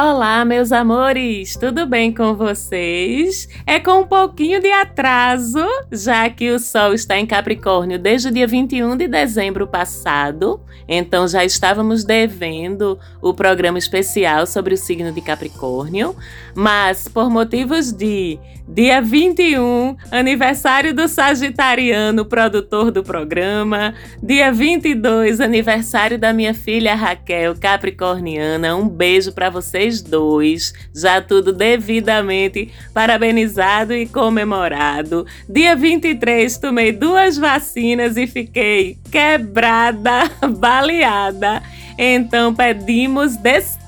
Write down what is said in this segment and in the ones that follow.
Olá, meus amores, tudo bem com vocês? É com um pouquinho de atraso, já que o Sol está em Capricórnio desde o dia 21 de dezembro passado, então já estávamos devendo o programa especial sobre o signo de Capricórnio, mas por motivos de dia 21, aniversário do Sagitariano, produtor do programa, dia 22, aniversário da minha filha Raquel, Capricorniana, um beijo para vocês dois. Já tudo devidamente parabenizado e comemorado. Dia 23, tomei duas vacinas e fiquei quebrada, baleada. Então pedimos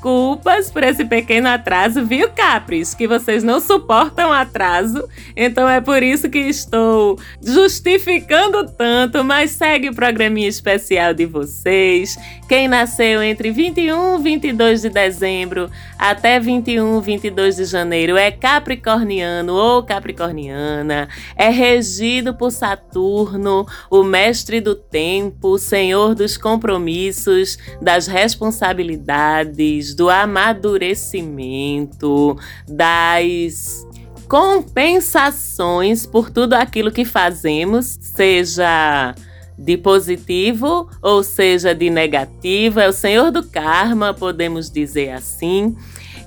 desculpas por esse pequeno atraso, viu, Capris? Que vocês não suportam atraso. Então é por isso que estou justificando tanto, mas segue o programinha especial de vocês. Quem nasceu entre 21 e 22 de dezembro até 21 22 de janeiro é capricorniano ou capricorniana, é regido por Saturno, o mestre do tempo, senhor dos compromissos, das responsabilidades, do amadurecimento, das compensações por tudo aquilo que fazemos, seja de positivo ou seja de negativo, é o senhor do karma, podemos dizer assim.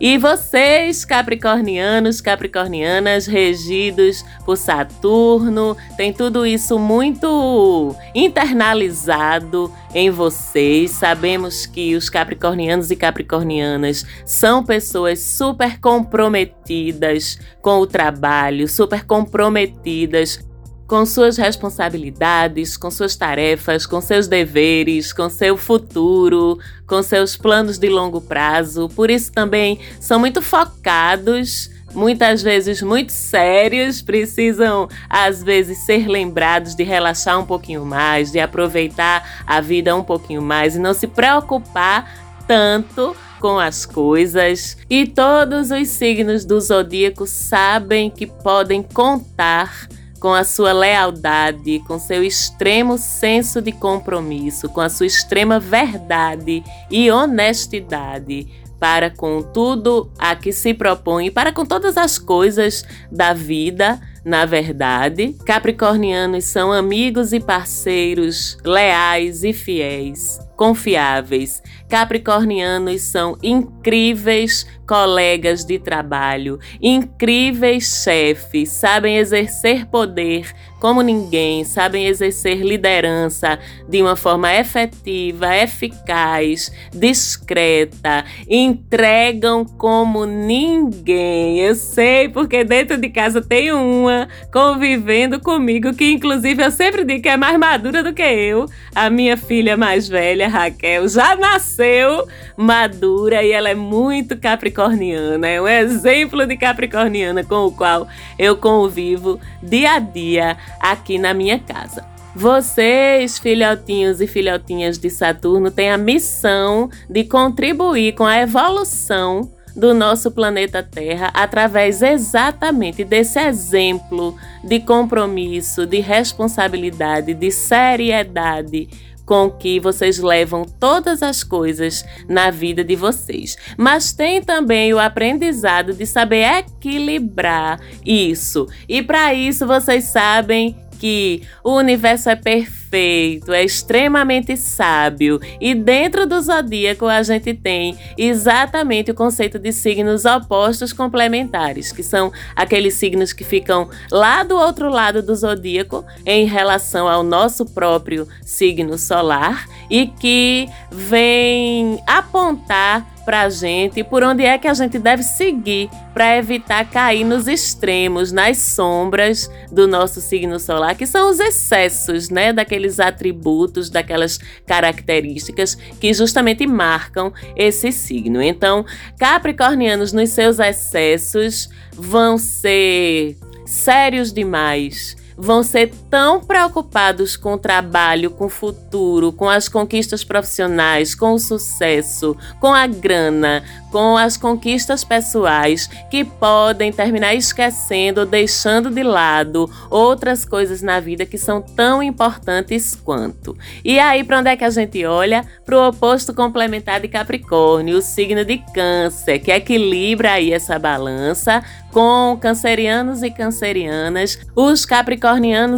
E vocês, capricornianos, capricornianas, regidos por Saturno, tem tudo isso muito internalizado em vocês. Sabemos que os capricornianos e capricornianas são pessoas super comprometidas com o trabalho, super comprometidas com suas responsabilidades, com suas tarefas, com seus deveres, com seu futuro, com seus planos de longo prazo. Por isso também são muito focados muitas vezes muito sérios, precisam às vezes ser lembrados de relaxar um pouquinho mais, de aproveitar a vida um pouquinho mais e não se preocupar tanto com as coisas. E todos os signos do zodíaco sabem que podem contar com a sua lealdade, com seu extremo senso de compromisso, com a sua extrema verdade e honestidade para com tudo a que se propõe, para com todas as coisas da vida, na verdade. Capricornianos são amigos e parceiros leais e fiéis, confiáveis. Capricornianos são incríveis colegas de trabalho, incríveis chefes, sabem exercer poder como ninguém, sabem exercer liderança de uma forma efetiva, eficaz, discreta, entregam como ninguém. Eu sei porque dentro de casa tem uma convivendo comigo que inclusive eu sempre digo que é mais madura do que eu. A minha filha mais velha, Raquel, já nasceu madura e ela é muito capricorniana capricorniana, é um exemplo de capricorniana com o qual eu convivo dia a dia aqui na minha casa. Vocês, filhotinhos e filhotinhas de Saturno, têm a missão de contribuir com a evolução do nosso planeta Terra através exatamente desse exemplo de compromisso, de responsabilidade, de seriedade com que vocês levam todas as coisas na vida de vocês. Mas tem também o aprendizado de saber equilibrar isso. E para isso vocês sabem que o universo é perfeito, é extremamente sábio. E dentro do zodíaco a gente tem exatamente o conceito de signos opostos complementares, que são aqueles signos que ficam lá do outro lado do zodíaco em relação ao nosso próprio signo solar e que vem apontar para a gente por onde é que a gente deve seguir para evitar cair nos extremos, nas sombras do nosso signo solar, que são os excessos, né, daqueles atributos, daquelas características que justamente marcam esse signo. Então, capricornianos nos seus excessos vão ser sérios demais vão ser tão preocupados com o trabalho, com o futuro, com as conquistas profissionais, com o sucesso, com a grana, com as conquistas pessoais, que podem terminar esquecendo deixando de lado outras coisas na vida que são tão importantes quanto. E aí, para onde é que a gente olha? Para o oposto complementar de Capricórnio, o signo de Câncer, que equilibra aí essa balança com cancerianos e cancerianas. Os capricornianos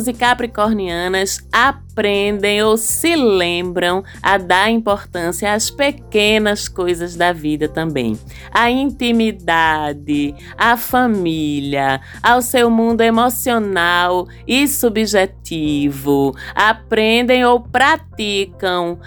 e capricornianas aprendem ou se lembram a dar importância às pequenas coisas da vida também. A intimidade, a família, ao seu mundo emocional e subjetivo. Aprendem ou praticam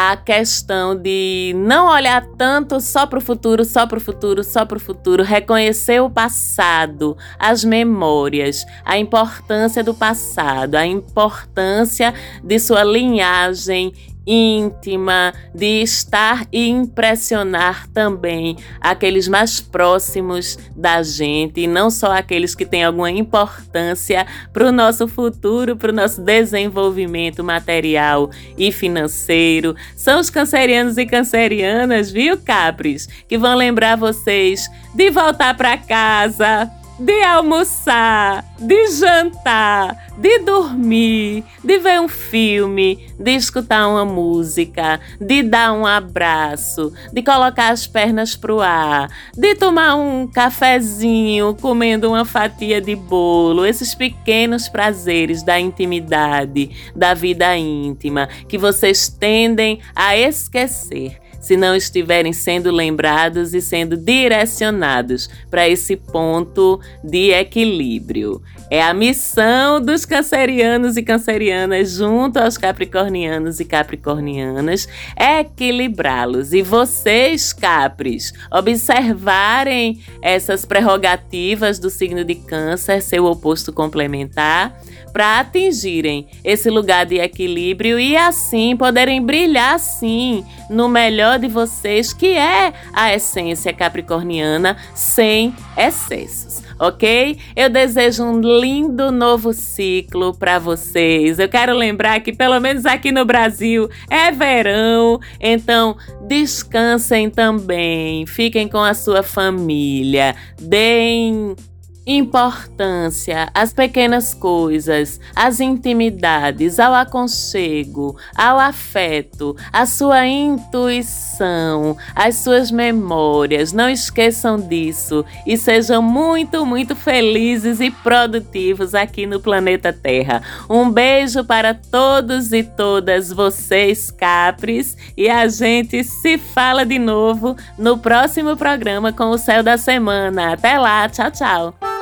a questão de não olhar tanto só para o futuro, só para o futuro, só para o futuro, reconhecer o passado, as memórias, a importância do passado, a importância de sua linhagem íntima, de estar e impressionar também aqueles mais próximos da gente, e não só aqueles que têm alguma importância para o nosso futuro, para o nosso desenvolvimento material e financeiro. São os cancerianos e cancerianas, viu, Capris, que vão lembrar vocês de voltar para casa, de almoçar, de jantar, de dormir, de ver um filme, de escutar uma música, de dar um abraço, de colocar as pernas pro ar, de tomar um cafezinho comendo uma fatia de bolo, esses pequenos prazeres da intimidade, da vida íntima, que vocês tendem a esquecer se não estiverem sendo lembrados e sendo direcionados para esse ponto de equilíbrio. É a missão dos cancerianos e cancerianas, junto aos capricornianos e capricornianas, equilibrá-los. E vocês, Capris, observarem essas prerrogativas do signo de Câncer, seu oposto complementar, para atingirem esse lugar de equilíbrio e assim poderem brilhar, sim, no melhor de vocês, que é a essência capricorniana, sem excessos ok? Eu desejo um lindo novo ciclo para vocês. Eu quero lembrar que, pelo menos aqui no Brasil, é verão, então descansem também, fiquem com a sua família, deem importância às pequenas coisas, às intimidades, ao aconchego, ao afeto, à sua intuição, às suas memórias. Não esqueçam disso e sejam muito, muito felizes e produtivos aqui no planeta Terra. Um beijo para todos e todas vocês, Capres, e a gente se fala de novo no próximo programa com o Céu da Semana. Até lá, tchau, tchau.